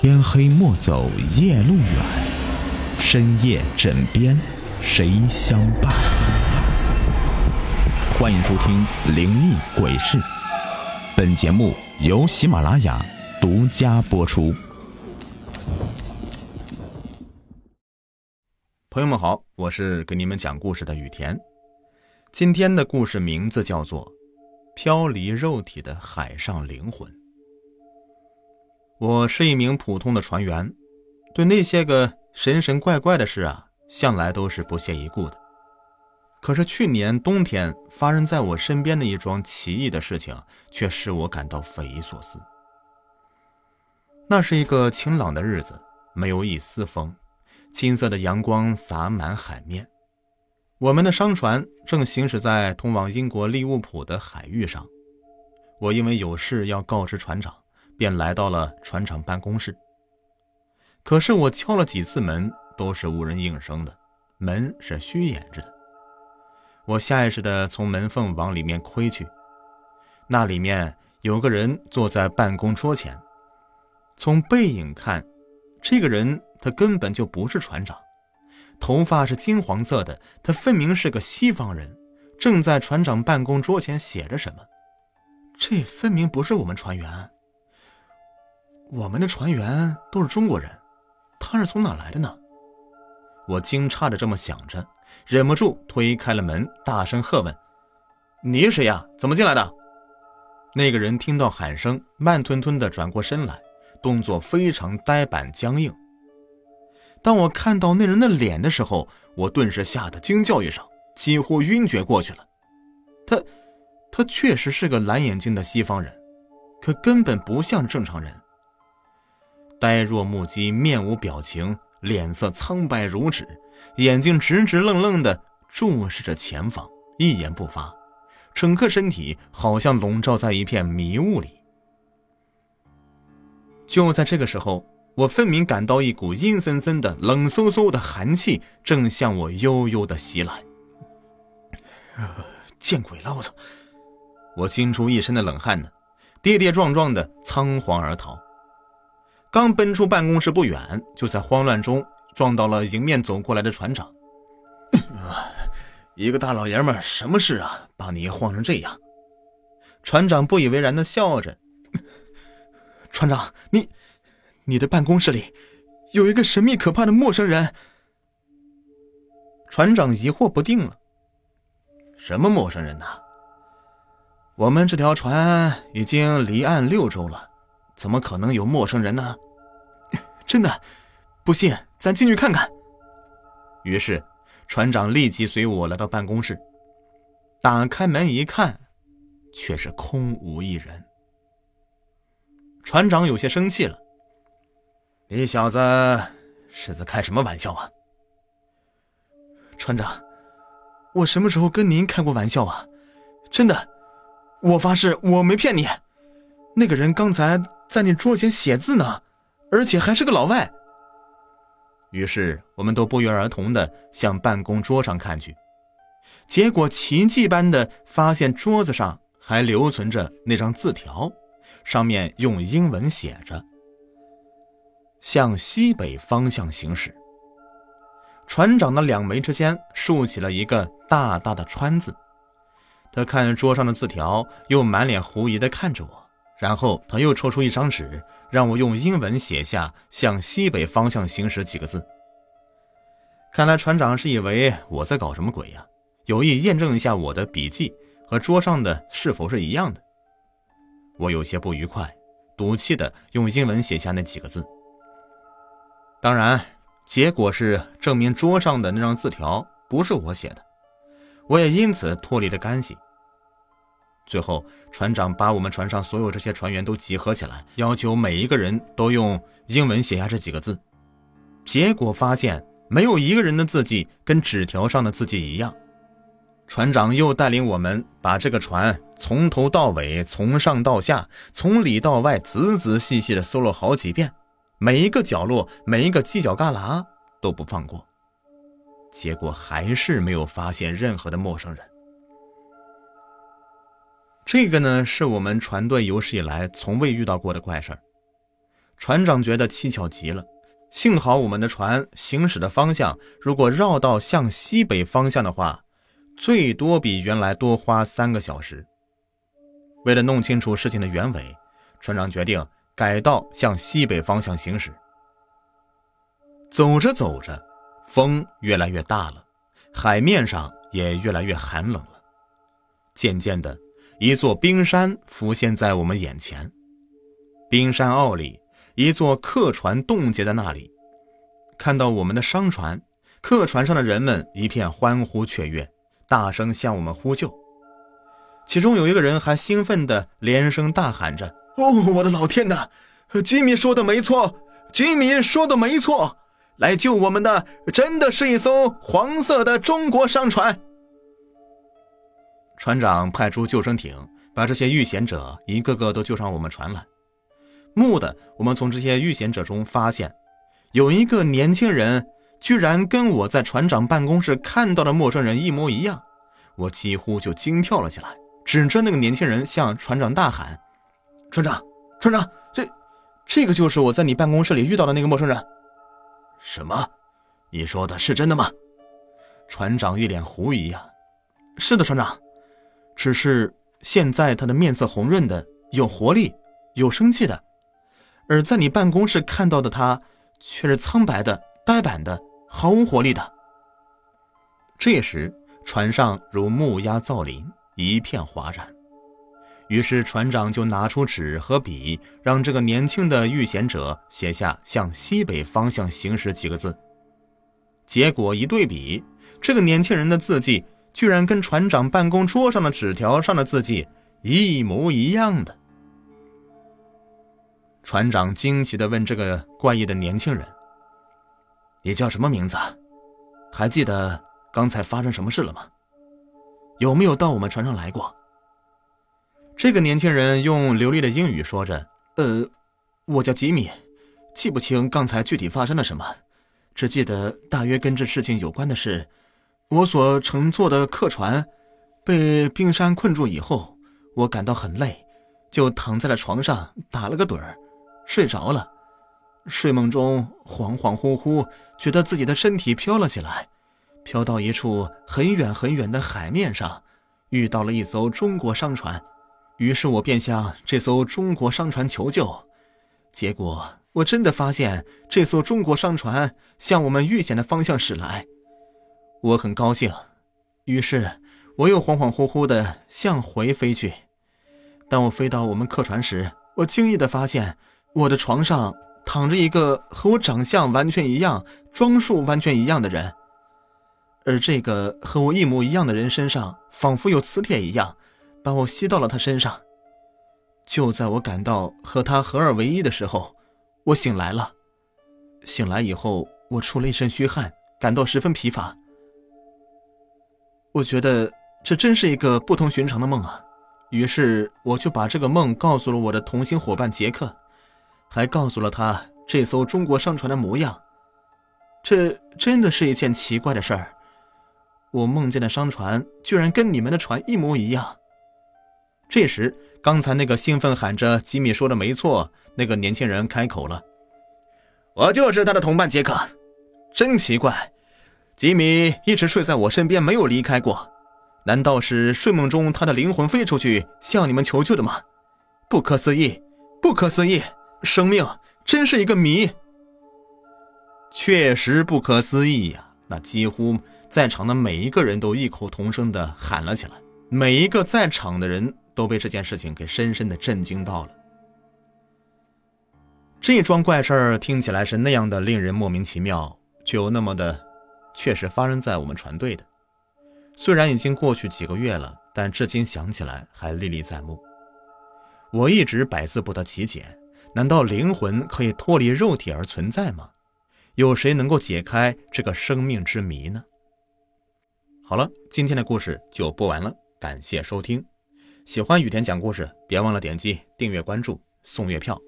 天黑莫走夜路远，深夜枕边谁相伴？欢迎收听《灵异鬼事》，本节目由喜马拉雅独家播出。朋友们好，我是给你们讲故事的雨田。今天的故事名字叫做《飘离肉体的海上灵魂》。我是一名普通的船员，对那些个神神怪怪的事啊，向来都是不屑一顾的。可是去年冬天发生在我身边的一桩奇异的事情，却使我感到匪夷所思。那是一个晴朗的日子，没有一丝风，金色的阳光洒满海面。我们的商船正行驶在通往英国利物浦的海域上。我因为有事要告知船长。便来到了船厂办公室。可是我敲了几次门，都是无人应声的，门是虚掩着的。我下意识地从门缝往里面窥去，那里面有个人坐在办公桌前。从背影看，这个人他根本就不是船长，头发是金黄色的，他分明是个西方人，正在船长办公桌前写着什么。这分明不是我们船员。我们的船员都是中国人，他是从哪来的呢？我惊诧的这么想着，忍不住推开了门，大声喝问：“你是谁呀？怎么进来的？”那个人听到喊声，慢吞吞的转过身来，动作非常呆板僵硬。当我看到那人的脸的时候，我顿时吓得惊叫一声，几乎晕厥过去了。他，他确实是个蓝眼睛的西方人，可根本不像正常人。呆若木鸡，面无表情，脸色苍白如纸，眼睛直直愣愣地注视着前方，一言不发，整个身体好像笼罩在一片迷雾里。就在这个时候，我分明感到一股阴森森的、冷飕飕的寒气正向我悠悠的袭来。见鬼了！我操！我惊出一身的冷汗呢，跌跌撞撞的仓皇而逃。刚奔出办公室不远，就在慌乱中撞到了迎面走过来的船长。一个大老爷们，什么事啊？把你晃成这样？船长不以为然的笑着。船长，你，你的办公室里有一个神秘可怕的陌生人。船长疑惑不定了。什么陌生人呢？我们这条船已经离岸六周了。怎么可能有陌生人呢？真的，不信咱进去看看。于是，船长立即随我来到办公室，打开门一看，却是空无一人。船长有些生气了：“你小子是在开什么玩笑啊？”船长，我什么时候跟您开过玩笑啊？真的，我发誓我没骗你。那个人刚才。在你桌前写字呢，而且还是个老外。于是我们都不约而同的向办公桌上看去，结果奇迹般的发现桌子上还留存着那张字条，上面用英文写着：“向西北方向行驶。”船长的两眉之间竖起了一个大大的川字，他看着桌上的字条，又满脸狐疑的看着我。然后他又抽出一张纸，让我用英文写下“向西北方向行驶”几个字。看来船长是以为我在搞什么鬼呀，有意验证一下我的笔记和桌上的是否是一样的。我有些不愉快，赌气的用英文写下那几个字。当然，结果是证明桌上的那张字条不是我写的，我也因此脱离了干系。最后，船长把我们船上所有这些船员都集合起来，要求每一个人都用英文写下这几个字。结果发现，没有一个人的字迹跟纸条上的字迹一样。船长又带领我们把这个船从头到尾、从上到下、从里到外仔仔细细地搜了好几遍，每一个角落、每一个犄角旮旯都不放过。结果还是没有发现任何的陌生人。这个呢，是我们船队有史以来从未遇到过的怪事儿。船长觉得蹊跷极了。幸好我们的船行驶的方向，如果绕到向西北方向的话，最多比原来多花三个小时。为了弄清楚事情的原委，船长决定改道向西北方向行驶。走着走着，风越来越大了，海面上也越来越寒冷了。渐渐的，一座冰山浮现在我们眼前。冰山坳里，一座客船冻结在那里。看到我们的商船，客船上的人们一片欢呼雀跃，大声向我们呼救。其中有一个人还兴奋地连声大喊着：“哦，我的老天哪！吉米说的没错，吉米说的没错。”来救我们的真的是一艘黄色的中国商船。船长派出救生艇，把这些遇险者一个个都救上我们船来。蓦地，我们从这些遇险者中发现，有一个年轻人居然跟我在船长办公室看到的陌生人一模一样，我几乎就惊跳了起来，指着那个年轻人向船长大喊：“船长，船长，这，这个就是我在你办公室里遇到的那个陌生人。”什么？你说的是真的吗？船长一脸狐疑呀。是的，船长。只是现在他的面色红润的，有活力，有生气的；而在你办公室看到的他，却是苍白的、呆板的，毫无活力的。这时，船上如木鸦造林，一片哗然。于是船长就拿出纸和笔，让这个年轻的遇险者写下“向西北方向行驶”几个字。结果一对比，这个年轻人的字迹居然跟船长办公桌上的纸条上的字迹一模一样的。船长惊奇地问这个怪异的年轻人：“你叫什么名字？还记得刚才发生什么事了吗？有没有到我们船上来过？”这个年轻人用流利的英语说着：“呃，我叫吉米，记不清刚才具体发生了什么，只记得大约跟这事情有关的事，我所乘坐的客船被冰山困住以后，我感到很累，就躺在了床上打了个盹儿，睡着了。睡梦中恍恍惚惚，觉得自己的身体飘了起来，飘到一处很远很远的海面上，遇到了一艘中国商船。”于是我便向这艘中国商船求救，结果我真的发现这艘中国商船向我们遇险的方向驶来，我很高兴，于是我又恍恍惚惚地向回飞去。当我飞到我们客船时，我惊异地发现我的床上躺着一个和我长相完全一样、装束完全一样的人，而这个和我一模一样的人身上仿佛有磁铁一样。把我吸到了他身上。就在我感到和他合二为一的时候，我醒来了。醒来以后，我出了一身虚汗，感到十分疲乏。我觉得这真是一个不同寻常的梦啊！于是我就把这个梦告诉了我的同行伙伴杰克，还告诉了他这艘中国商船的模样。这真的是一件奇怪的事儿。我梦见的商船居然跟你们的船一模一样。这时，刚才那个兴奋喊着“吉米说的没错”那个年轻人开口了：“我就是他的同伴杰克，真奇怪，吉米一直睡在我身边，没有离开过。难道是睡梦中他的灵魂飞出去向你们求救的吗？不可思议，不可思议！生命真是一个谜，确实不可思议呀！那几乎在场的每一个人都异口同声地喊了起来，每一个在场的人。”都被这件事情给深深的震惊到了。这桩怪事儿听起来是那样的令人莫名其妙，却又那么的确实发生在我们船队的。虽然已经过去几个月了，但至今想起来还历历在目。我一直百思不得其解：难道灵魂可以脱离肉体而存在吗？有谁能够解开这个生命之谜呢？好了，今天的故事就播完了，感谢收听。喜欢雨田讲故事，别忘了点击订阅、关注、送月票。